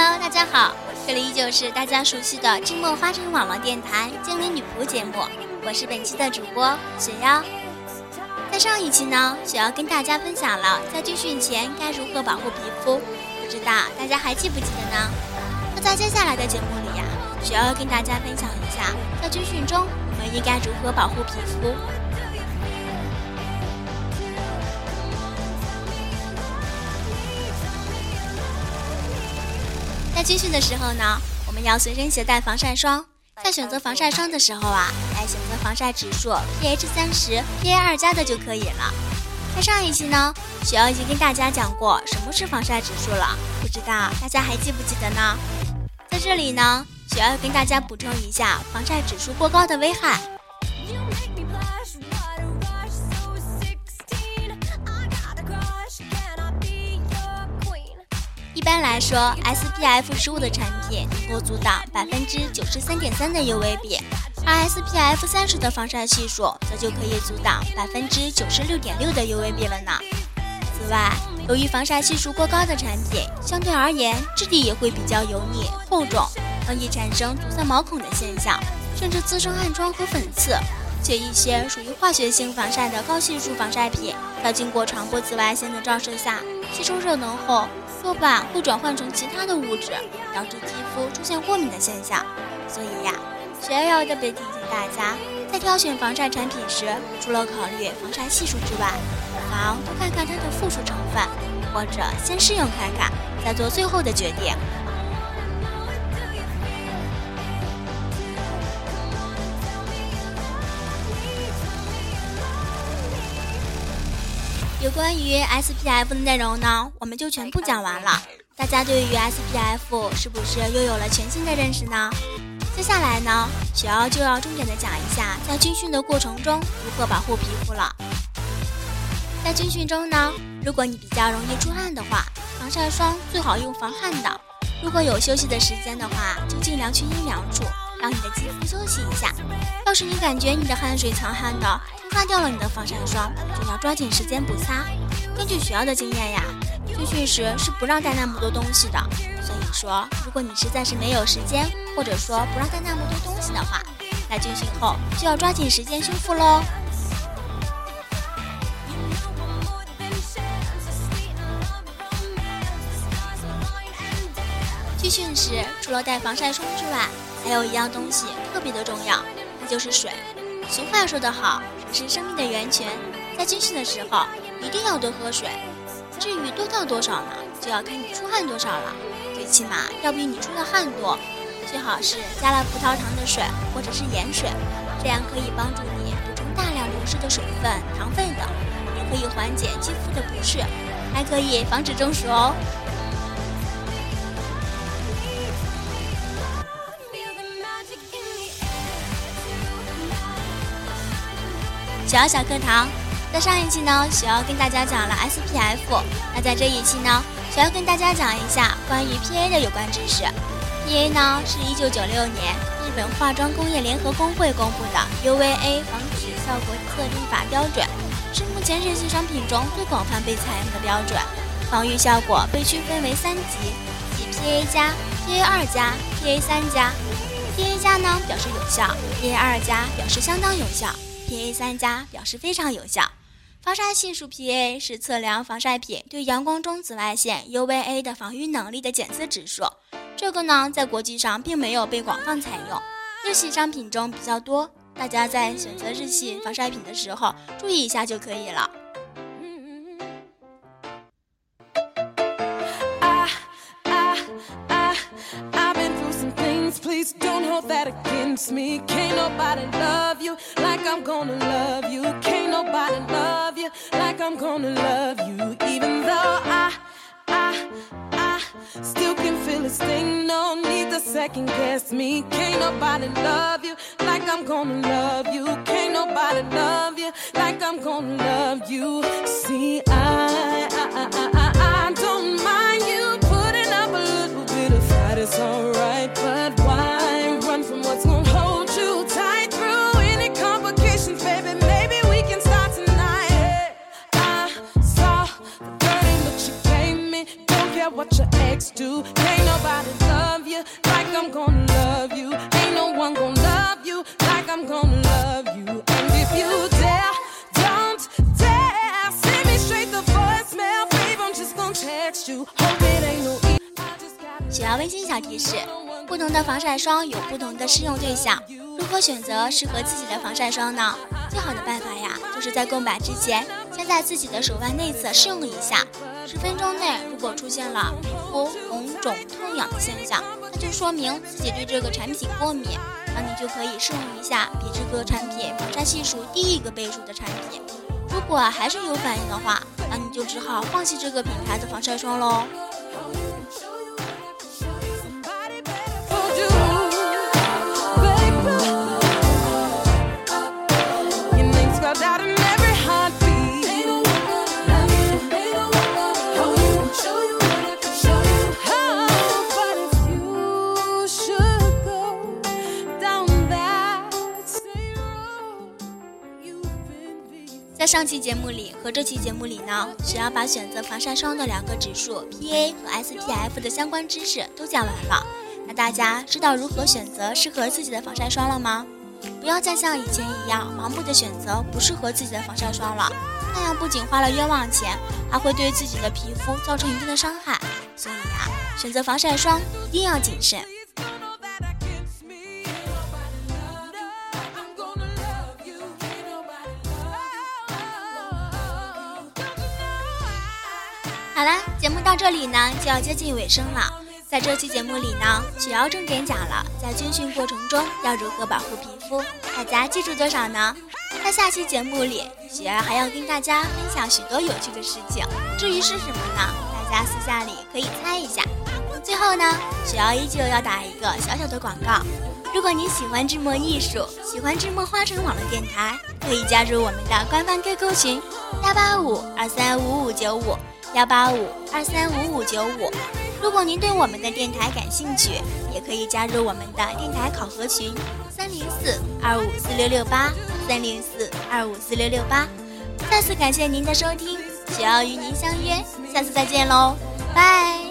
Hello，大家好，这里依旧是大家熟悉的智墨花城网络电台精灵女仆节目，我是本期的主播雪妖。在上一期呢，雪妖跟大家分享了在军训前该如何保护皮肤，不知道大家还记不记得呢？那在接下来的节目里呀，雪妖要跟大家分享一下，在军训中我们应该如何保护皮肤。在军训的时候呢，我们要随身携带防晒霜。在选择防晒霜的时候啊，来选择防晒指数 pH 三十、PA 二加的就可以了。在上一期呢，雪瑶已经跟大家讲过什么是防晒指数了，不知道大家还记不记得呢？在这里呢，雪瑶要跟大家补充一下防晒指数过高的危害。一般来说，SPF 十五的产品能够阻挡百分之九十三点三的 UVB，而 SPF 三十的防晒系数则就可以阻挡百分之九十六点六的 UVB 了呢。此外，由于防晒系数过高的产品，相对而言质地也会比较油腻厚重，容易产生阻塞毛孔的现象，甚至滋生暗疮和粉刺。且一些属于化学性防晒的高系数防晒品，在经过传播紫外线的照射下，吸收热能后。多半会转换成其他的物质，导致肌肤出现过敏的现象。所以呀，学友特别提醒大家，在挑选防晒产品时，除了考虑防晒系数之外，不妨多看看它的附属成分，或者先试用看看，再做最后的决定。有关于 SPF 的内容呢，我们就全部讲完了。大家对于 SPF 是不是又有了全新的认识呢？接下来呢，雪瑶就要重点的讲一下，在军训的过程中如何保护皮肤了。在军训中呢，如果你比较容易出汗的话，防晒霜最好用防汗的。如果有休息的时间的话，就尽量去阴凉处，让你的肌肤休息一下。要是你感觉你的汗水强悍的，擦掉了你的防晒霜，就要抓紧时间补擦。根据学校的经验呀，军训时是不让带那么多东西的。所以说，如果你实在是没有时间，或者说不让带那么多东西的话，那军训后就要抓紧时间修复喽。军训时除了带防晒霜之外，还有一样东西特别的重要，那就是水。俗话说得好，水是生命的源泉。在军训的时候，一定要多喝水。至于多到多少呢？就要看你出汗多少了。最起码要比你出的汗多。最好是加了葡萄糖的水或者是盐水，这样可以帮助你补充大量流失的水分、糖分等，也可以缓解肌肤的不适，还可以防止中暑哦。小小课堂，在上一期呢，雪瑶跟大家讲了 SPF，那在这一期呢，雪瑶跟大家讲一下关于 PA 的有关知识。PA 呢是一九九六年日本化妆工业联合工会公布的 UVA 防止效果测定法标准，是目前日系商品中最广泛被采用的标准。防御效果被区分为三级，即 PA 加、PA 二加、PA 三加。PA 加呢表示有效，PA 二加表示相当有效。PA 三加表示非常有效，防晒系数 PA 是测量防晒品对阳光中紫外线 UVA 的防御能力的检测指数。这个呢，在国际上并没有被广泛采用，日系商品中比较多。大家在选择日系防晒品的时候，注意一下就可以了。Please don't hold that against me. Can't nobody love you like I'm gonna love you. Can't nobody love you like I'm gonna love you. Even though I, I, I still can feel a sting. No need to second guess me. Can't nobody love you like I'm gonna love you. Can't nobody love you like I'm gonna love you. See, I, I, I, I, I just gotta 小微信小提示：不同的防晒霜有不同的适用对象，如何选择适合自己的防晒霜呢？最好的办法呀，就是在购买之前，先在自己的手腕内侧试用一下。十分钟内如果出现了皮肤红肿、痛痒的现象，那就说明自己对这个产品过敏，那你就可以试用一下比这个产品防晒系数低一个倍数的产品。如果还是有反应的话，那你就只好放弃这个品牌的防晒霜喽。在上期节目里和这期节目里呢，只要把选择防晒霜的两个指数 PA 和 SPF 的相关知识都讲完了，那大家知道如何选择适合自己的防晒霜了吗？不要再像以前一样盲目的选择不适合自己的防晒霜了，那样不仅花了冤枉钱，还会对自己的皮肤造成一定的伤害。所以呀、选择防晒霜一定要谨慎。好啦，节目到这里呢就要接近尾声了。在这期节目里呢，雪瑶重点讲了在军训过程中要如何保护皮肤，大家记住多少呢？在下期节目里，雪儿还要跟大家分享许多有趣的事情，至于是什么呢？大家私下里可以猜一下。最后呢，雪瑶依旧要打一个小小的广告。如果你喜欢智墨艺术，喜欢智墨花城网络电台，可以加入我们的官方 QQ 群幺八五二三五五九五幺八五二三五五九五。如果您对我们的电台感兴趣，也可以加入我们的电台考核群三零四二五四六六八三零四二五四六六八。再次感谢您的收听，只要与您相约，下次再见喽，拜。